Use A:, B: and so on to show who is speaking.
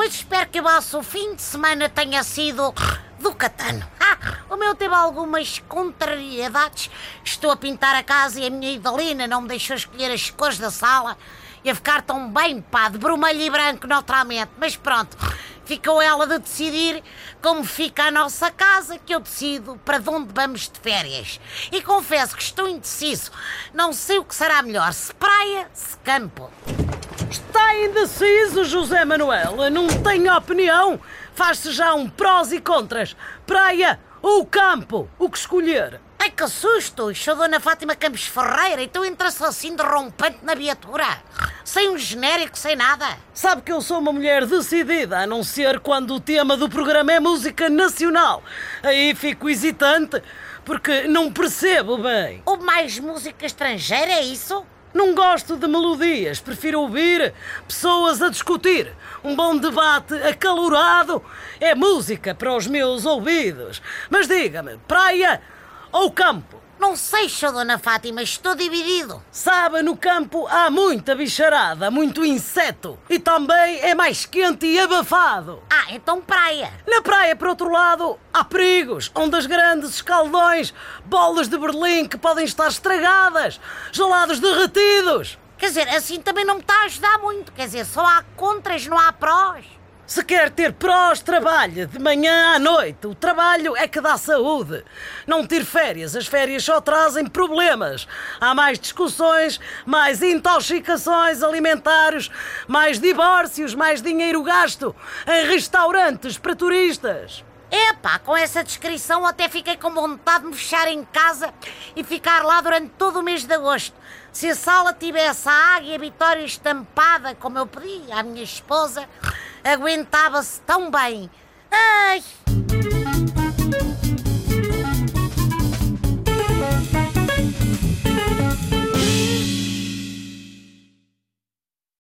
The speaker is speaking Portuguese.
A: pois espero que o vosso fim de semana tenha sido do catano. Ah, o meu teve algumas contrariedades. Estou a pintar a casa e a minha Idalina não me deixou escolher as cores da sala. Ia ficar tão bem, pá, de vermelho e branco naturalmente. Mas pronto, ficou ela de decidir como fica a nossa casa, que eu decido para onde vamos de férias. E confesso que estou indeciso. Não sei o que será melhor, se praia, se campo.
B: Indeciso, José Manuel. Não tenho opinião. Faz-se já um prós e contras. Praia ou campo? O que escolher?
A: Ai que susto! Sou Dona Fátima Campos Ferreira e tu entras assim de rompante na viatura. Sem um genérico, sem nada.
B: Sabe que eu sou uma mulher decidida, a não ser quando o tema do programa é música nacional. Aí fico hesitante, porque não percebo bem.
A: Ou mais música estrangeira, é isso?
B: Não gosto de melodias, prefiro ouvir pessoas a discutir. Um bom debate acalorado é música para os meus ouvidos. Mas diga-me, praia ou campo?
A: Não sei, sou Dona Fátima, estou dividido.
B: Sabe, no campo há muita bicharada, muito inseto. E também é mais quente e abafado.
A: Então praia.
B: Na praia, por outro lado, há perigos. Ondas grandes, escaldões, bolas de Berlim que podem estar estragadas, gelados derretidos.
A: Quer dizer, assim também não me está a ajudar muito. Quer dizer, só há contras, não há prós.
B: Se quer ter prós, trabalhe de manhã à noite. O trabalho é que dá saúde. Não tire férias, as férias só trazem problemas. Há mais discussões, mais intoxicações alimentares, mais divórcios, mais dinheiro gasto em restaurantes para turistas.
A: Epá, com essa descrição até fiquei com vontade de me fechar em casa e ficar lá durante todo o mês de agosto. Se a sala tivesse a águia Vitória estampada, como eu pedi à minha esposa, aguentava-se tão bem. Ai!